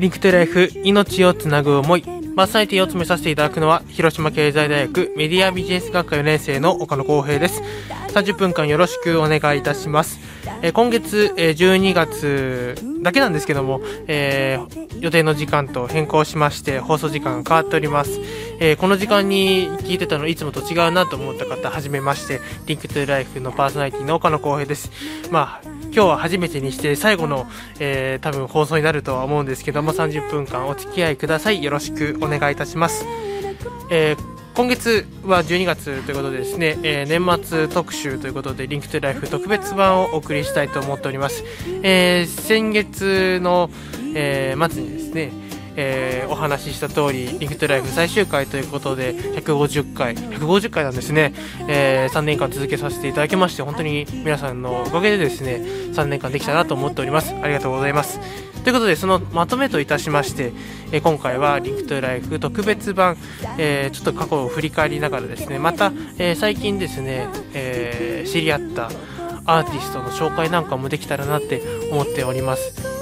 Link to Life 命をつなぐ思い。パーソナリティを務めさせていただくのは広島経済大学メディアビジネス学科4年生の岡野光平です。30分間よろしくお願いいたします、えー今月、えー12月だけなんですけども、えー予定の時間と変更しまして放送時間が変わっております、えーこの時間に聞いてたのいつもと違うなと思った方はじめまして Link to Life のパーソナリティの岡野光平です。まあ今日は初めてにして最後の、えー多分放送になるとは思うんですけども30分間お付き合いください。よろしくお願いいたします、えー今月は12月ということでですね、えー年末特集ということで Link to Life 特別版をお送りしたいと思っております、えー先月の、えー末にですねえーお話しした通り、 Link to Life 最終回ということで、150回、150回なんですね、え3年間続けさせていただきまして、本当に皆さんのおかげでですね、3年間できたなと思っております。ありがとうございます。ということで、そのまとめといたしまして、えー今回は Link to Life 特別版、えーちょっと過去を振り返りながらですね、また、えー最近ですね、え知り合ったアーティストの紹介なんかもできたらなって思っております。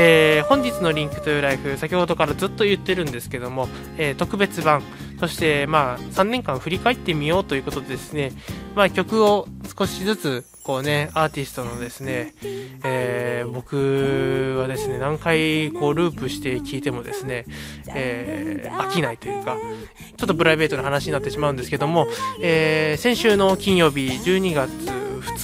えー本日の Link to Life 先ほどからずっと言ってるんですけども、えー特別版そしてまあ3年間振り返ってみようということでですね、まあ、曲を少しずつこうねアーティストのですね、えー僕はですね何回こうループして聴いてもですね、えー飽きないというかちょっとプライベートな話になってしまうんですけども、えー先週の金曜日12月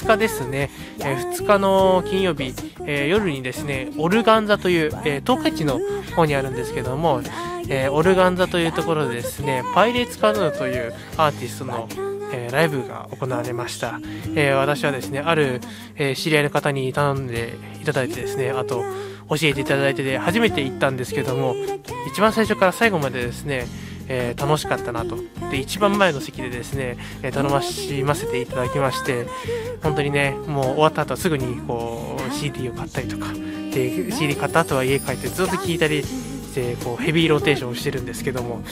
2日ですね、えー2日の金曜日、えー夜にですねオルガンザという、えー東海地の方にあるんですけども、えオルガンザというところでですねパイレーツカヌーというアーティストのえライブが行われました、えー私はですねある、えー知り合いの方に頼んでいただいてですねあと教えていただいてで初めて行ったんですけども一番最初から最後までですねえー楽しかったなと。で一番前の席でですね、えー頼ましませていただきまして本当にねもう終わった後はすぐにこう CD を買ったりとか。で CD 買った後は家帰ってずっと聴いたりしてこうヘビーローテーションをしてるんですけども、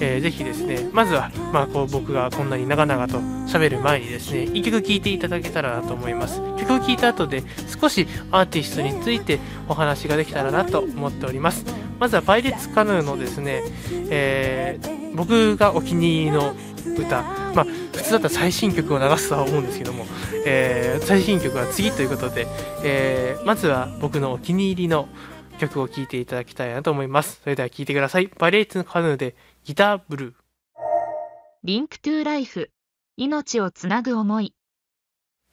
えーぜひですねまずは、まあ、こう僕がこんなに長々と喋る前にですね一曲聴いていただけたらなと思います。曲を聴いた後で少しアーティストについてお話ができたらなと思っております。まずはパイレーツカヌーのですね、えー僕がお気に入りの歌。まあ普通だったら最新曲を流すとは思うんですけども、えー最新曲は次ということで、えーまずは僕のお気に入りの曲を聴いていただきたいなと思います。それでは聴いてください。パイレーツカヌーでギターブルー。リンクトゥライフ。命をつなぐ思い。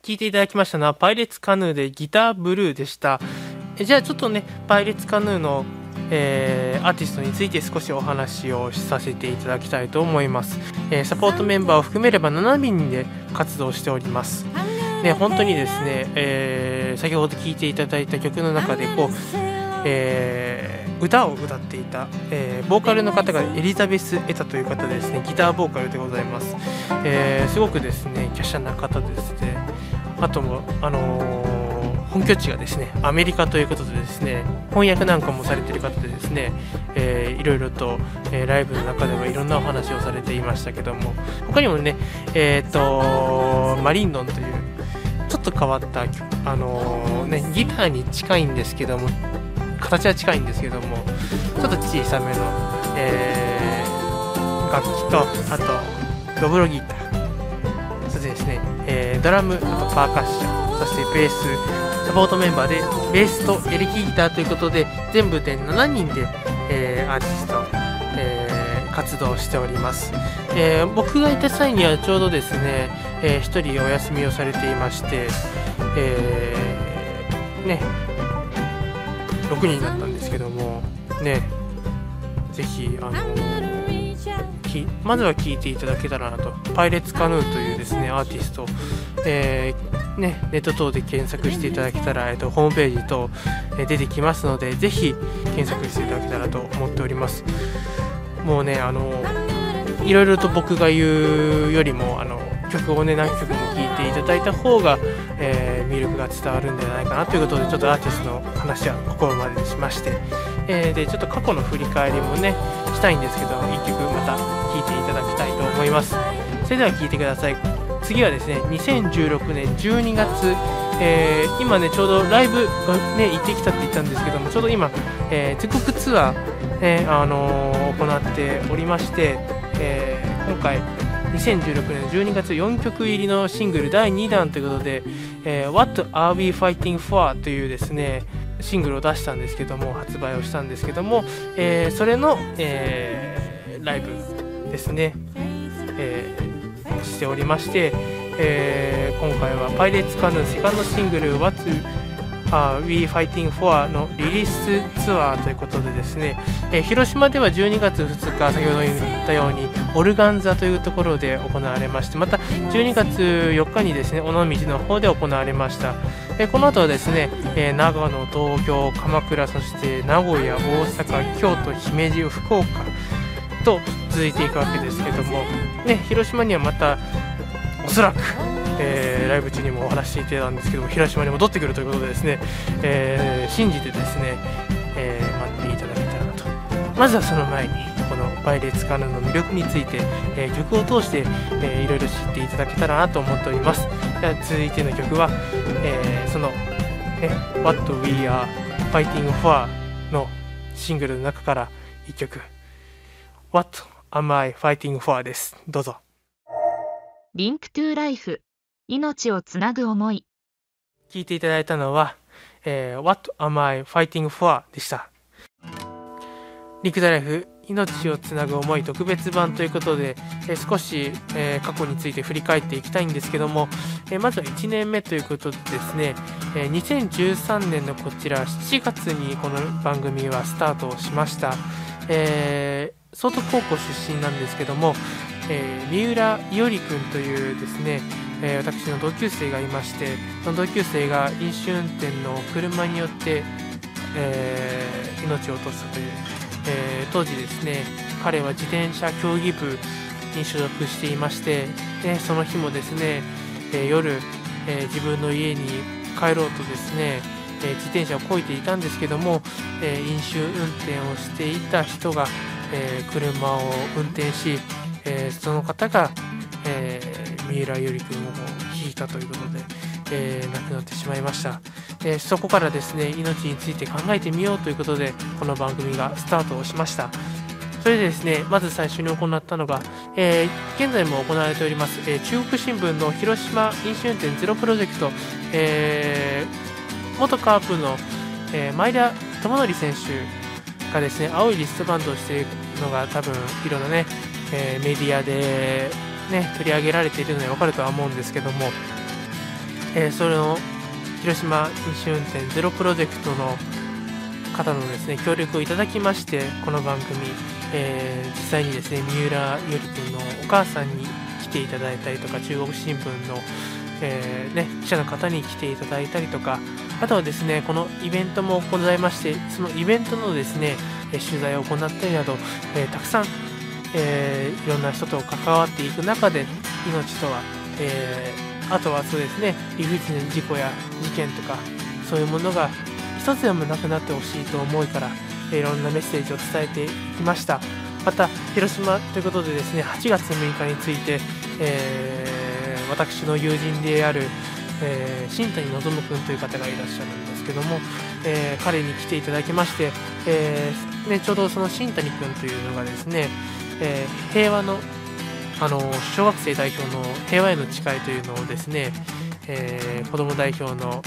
聴いていただきましたのはパイレーツカヌーでギターブルーでした。えじゃあちょっとねパイレーツカヌーの、えーアーティストについて少しお話をさせていただきたいと思います、えーサポートメンバーを含めれば7人で活動しております。ね本当にですね、えー先ほど聴いていただいた曲の中でこう、えー歌を歌っていた、えーボーカルの方がエリザベス・エタという方ですね。ギターボーカルでございます、えすごくですね華奢な方ですね。あともあの本拠地がですねアメリカということでですね翻訳なんかもされている方でですね、えーいろいろと、えーライブの中ではいろんなお話をされていましたけども他にもねえっ、とマリンドンというちょっと変わったあのーねギターに近いんですけども形は近いんですけどもちょっと小さめの、えー楽器とあとドブロギター。そしてですね、えードラムあとパーカッション。そしてベースサポートメンバーでベースとエレキギターということで全部で7人で、えーアーティスト、えー活動しております、えー僕がいた際にはちょうどですね、え1人お休みをされていまして、えーね6人だったんですけどもねぜひあのきまずは聴いていただけたらなと。パイレーツカヌーというですねアーティスト、えーね、ネット等で検索していただけたら、えっと、ホームページ等、え出てきますのでぜひ検索していただけたらと思っております。もうねあのいろいろと僕が言うよりもあの曲をね何曲も聴いていただいた方が、えー魅力が伝わるんじゃないかなということでちょっとアーティストの話はここまでにしまして、えーでちょっと過去の振り返りもねしたいんですけど1曲また聴いていただきたいと思います。それでは聴いてください。次はですね2016年12月えー、今ねちょうどライブがね行ってきたって言ったんですけどもちょうど今、えー、全国ツアー、ねあのー、行っておりまして、え今回2016年12月4曲入りのシングル第2弾ということで「え What Are We Fighting For?」というですねシングルを出したんですけども発売をしたんですけども、えそれの、えライブですね、えしておりまして、えー、今回はパイレーツカヌーセカンドシングル What's We Fighting For のリリースツアーということでですね、えー、広島では12月2日先ほど言ったようにオルガンザというところで行われましてまた12月4日にですね尾道の方で行われました、え、この後はですね、え、長野東京鎌倉そして名古屋大阪京都姫路福岡と続いていくわけですけども、ね、広島にはまたおそらく、えー、ライブ中にもお話していたんですけども広島に戻ってくるということでですね、えー、信じてですね、えー、待っていただけたらなと。まずはその前にこの「バイレーツカヌー」の魅力について、え、曲を通して、えー、いろいろ知っていただけたらなと思っております。では続いての曲は、え、その、ね「What We Are Fighting For」のシングルの中から1曲「What Am I Fighting For? です。どうぞ。 Link to Life 命をつなぐ思い聞いていただいたのは、えー、What Am I Fighting For? でした。 Link to Life 命をつなぐ思い特別版ということで、えー、少し、えー、過去について振り返っていきたいんですけども、えー、まずは1年目ということでですね、え2013年のこちら7月にこの番組はスタートをしました。えー総督高校出身なんですけども、えー、三浦伊織君というですね、えー、私の同級生がいましてその同級生が飲酒運転の車によって、えー、命を落としたという、え当時ですね彼は自転車競技部に所属していまして、えその日もですね、え夜、え自分の家に帰ろうとですね、え自転車をこいていたんですけども、え飲酒運転をしていた人がえー、車を運転し、えー、その方が、えー、三浦由里君を引いたということで、え亡くなってしまいました、えそこからですね命について考えてみようということでこの番組がスタートをしました。それでですねまず最初に行ったのが、え現在も行われております、え中国新聞の広島飲酒運転ゼロプロジェクト、え元カープの、え前田智則選手がですね青いリストバンドをしているのが多分いろんなね、えー、メディアで、ね、取り上げられているので分かるとは思うんですけども、えー、それの広島飲酒運転ゼロプロジェクトの方のですね協力をいただきましてこの番組、えー、実際にですね三浦由里君のお母さんに来ていただいたりとか中国新聞のえー、ね、記者の方に来ていただいたりとか、あとはですね、このイベントもございまして、そのイベントのですね、取材を行ったりなど、えー、たくさん、えー、いろんな人と関わっていく中で、命とは、えあとはそうですね、理不尽な事故や事件とか、そういうものが一つでもなくなってほしいと思いから、いろんなメッセージを伝えていきました。また、広島ということでですね、8月6日について、えー私の友人である、えー、新谷望君という方がいらっしゃるんですけども、えー、彼に来ていただきまして、えー、ね、ちょうどその新谷君というのがですね、え平和のあの小学生代表の平和への誓いというのをですね、えー、子ども代表の、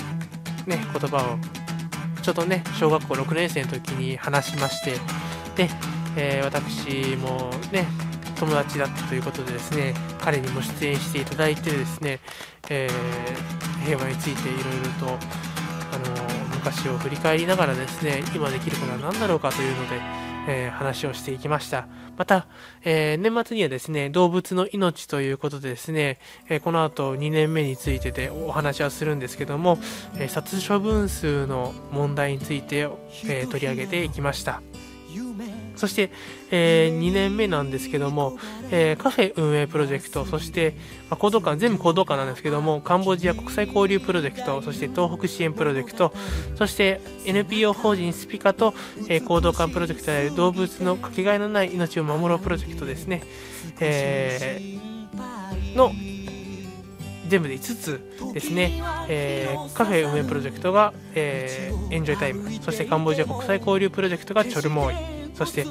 ね、言葉をちょうどね小学校6年生の時に話しましてで、えー、私もね友達だったということでですね彼にも出演していただいてですね、えー、平和についていろいろとあの昔を振り返りながらですね今できることは何だろうかというので、えー、話をしていきました。また、えー、年末にはですね動物の命ということでですね、えこの後2年目についてでお話はするんですけども、え殺処分数の問題について、え取り上げていきました。そして、えー、2年目なんですけども、えー、カフェ運営プロジェクト、そして、まあ、行動館、全部行動館なんですけども、カンボジア国際交流プロジェクト、そして東北支援プロジェクト、そして NPO 法人スピカと、えー、行動館プロジェクトである動物のかけがえのない命を守ろうプロジェクトですね、えー、の全部で5つですね、えー、カフェ運営プロジェクトが、えー、エンジョイタイムそしてカンボジア国際交流プロジェクトがチョルモーイ。そして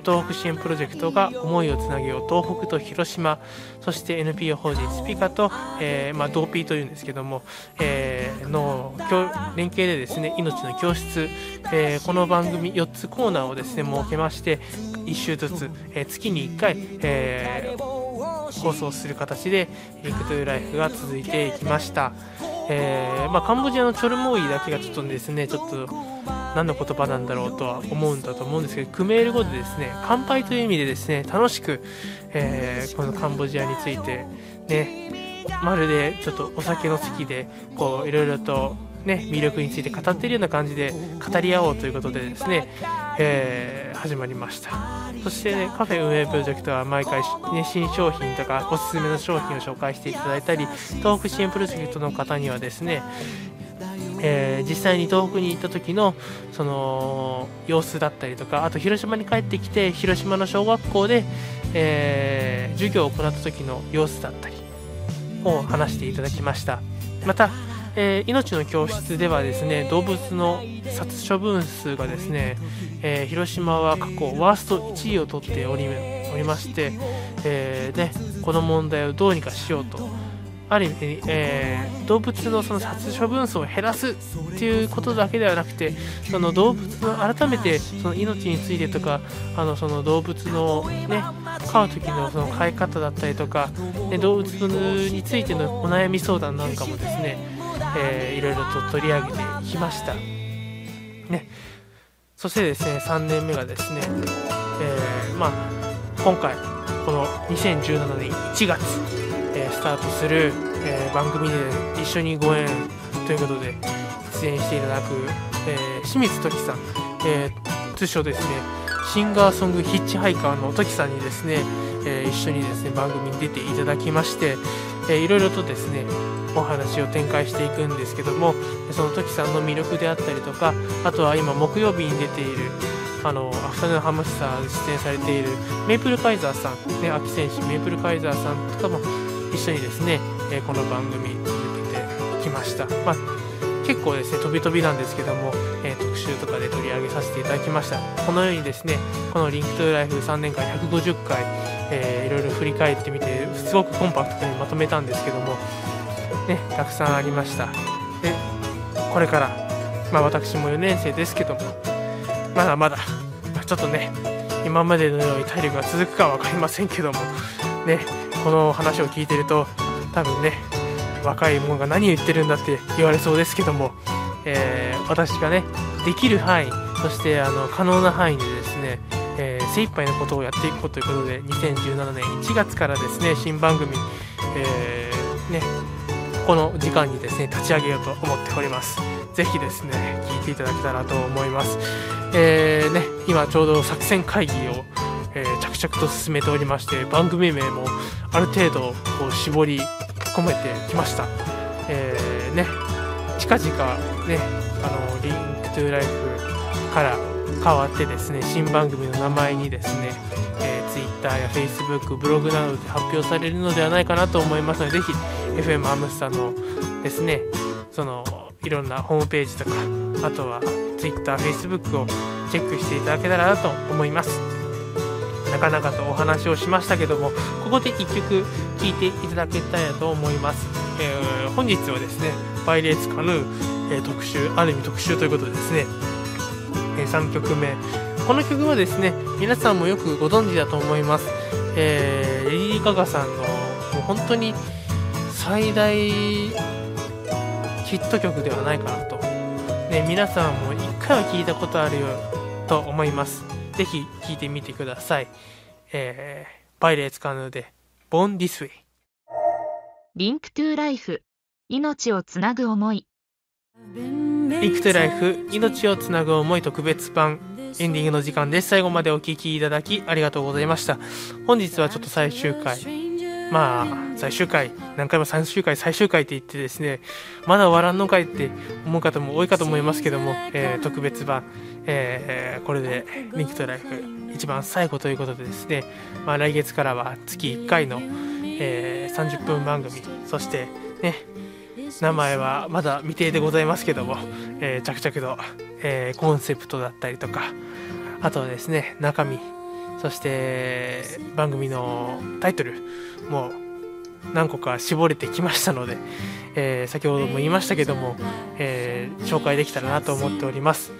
東北支援プロジェクトが思いをつなげよう東北と広島そして NPO 法人スピカと、えーまあ、ピーというんですけども、えー、の連携でですね命の教室、えー、この番組4つコーナーをですね設けまして1週ずつ、えー、月に1回、えー、放送する形でリクトゥーライフが続いていきました。えーまあ、カンボジアのチョルモーイだけがちょっとですねちょっと何の言葉なんだろうとは思うんだと思うんですけどクメール語でですね乾杯という意味でですね楽しく、えー、このカンボジアについてねまるでちょっとお酒の席でこういろいろとね魅力について語っているような感じで語り合おうということでですね、えー、始まりました。そして、ね、カフェ運営プロジェクトは毎回、ね、新商品とかおすすめの商品を紹介していただいたり東北支援プロジェクトの方にはですねえー、実際に東北に行った時のその様子だったりとかあと広島に帰ってきて広島の小学校で、えー、授業を行った時の様子だったりを話していただきました。また、えー、命の教室ではですね動物の殺処分数がですね、えー、広島は過去ワースト1位を取っておりまして、えーね、この問題をどうにかしようと。ある意味、えー、動物のその殺処分数を減らすっていうことだけではなくてその動物の改めてその命についてとかあのその動物のね飼う時のその飼い方だったりとか、ね、動物についてのお悩み相談なんかもですね、えー、いろいろと取り上げてきました。ね、そしてですね3年目がですね、えー、まあ、今回この2017年1月えー、スタートする、え、番組で一緒にご縁ということで出演していただく、え、清水時さん、え通称ですねシンガーソングヒッチハイカーの時さんにですね、え一緒にですね番組に出ていただきまして、えいろいろとですねお話を展開していくんですけどもその時さんの魅力であったりとかあとは今木曜日に出ているあのアフタヌーンハムスター出演されているメイプルカイザーさん、ね、秋選手メイプルカイザーさんとかも一緒にですね、えこの番組続けてきました。まあ、結構ですね、飛び飛びなんですけども、え、特集とかで取り上げさせていただきました。このようにですね、このリンクトゥライフ3年間150回、えー、いろいろ振り返ってみて、すごくコンパクトにまとめたんですけども、ね、たくさんありました。で、これから、まあ私も4年生ですけども、まだまだ、ちょっとね、今までのように体力が続くかは分かりませんけども、ね、この話を聞いてると多分ね若い者が何言ってるんだって言われそうですけども、えー、私がねできる範囲そしてあの可能な範囲でですね、えー、精一杯のことをやっていこうということで2017年1月からですね新番組、えー、ねこの時間にですね立ち上げようと思っております。ぜひですね聞いていただけたらと思います。えーね今ちょうど作戦会議をえー、着々と進めておりまして番組名もある程度こう絞り込めてきました、えー、ね近々ねあの Link to Life から変わってですね新番組の名前にですね、えー、Twitter や Facebook ブログなどで発表されるのではないかなと思いますのでぜひ FM アムスターのですねそのいろんなホームページとかあとは Twitter、Facebook をチェックしていただけたらなと思います。なかなかとお話をしましたけどもここで1曲聴いていただけたらと思います、えー、本日はですねパイレーツカヌー、えー、特集ある意味特集ということでですね、えー、3曲目。この曲はですね皆さんもよくご存知だと思います、えー、レディー・ガガさんのもう本当に最大ヒット曲ではないかなと、ね、皆さんも1回は聴いたことあるよと思います。ぜひ聴いてみてください。えー、 Pirates Canoe で Born This Way。 Link to Life 命をつなぐ思い。 Link to Life 命をつなぐ思い特別版。エンディングの時間です。最後までお聴きいただきありがとうございました。本日はちょっと最終回まあ最終回何回も最終回最終回って言ってですねまだ終わらんのかいって思う方も多いかと思いますけども、えー、特別版、えー、これでリンクトライフ一番最後ということでですね、まあ、来月からは月1回の、えー、30分番組そして、ね名前はまだ未定でございますけども、えー、着々と、えー、コンセプトだったりとかあとはですね中身そして番組のタイトルも何個か絞れてきましたので、えー、先ほども言いましたけども、えー、紹介できたらなと思っております。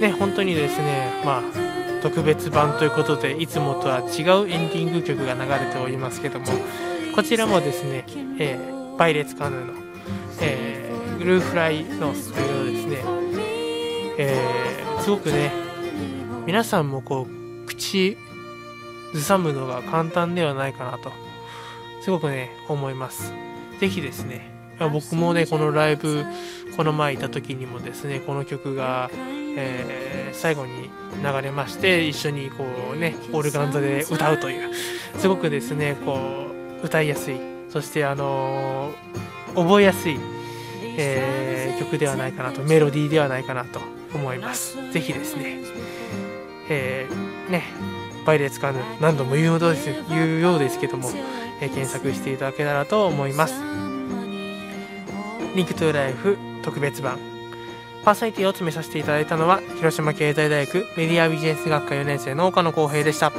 ね、本当にですね、まあ、特別版ということで、いつもとは違うエンディング曲が流れておりますけども、こちらもですね、えー、バイレツカヌーの、えー、グルーフライノースというのですね、えー、すごくね、皆さんもこう、口ずさむのが簡単ではないかなと、すごくね、思います。ぜひですね、僕もね、このライブ、この前いた時にもですね、この曲が、えー、最後に流れまして、一緒にこうね、オルガン座で歌うという、すごくですね、こう、歌いやすい、そしてあのー、覚えやすい、えー、曲ではないかなと、メロディーではないかなと思います。ぜひですね、えー、ね、 Pirates Canoe 何度も言うです言うようですけども、え検索していただけたらと思います。 Link to Life 特別版パーソナリティを務めさせていただいたのは広島経済大学メディアビジネス学科4年生の岡野浩平でした。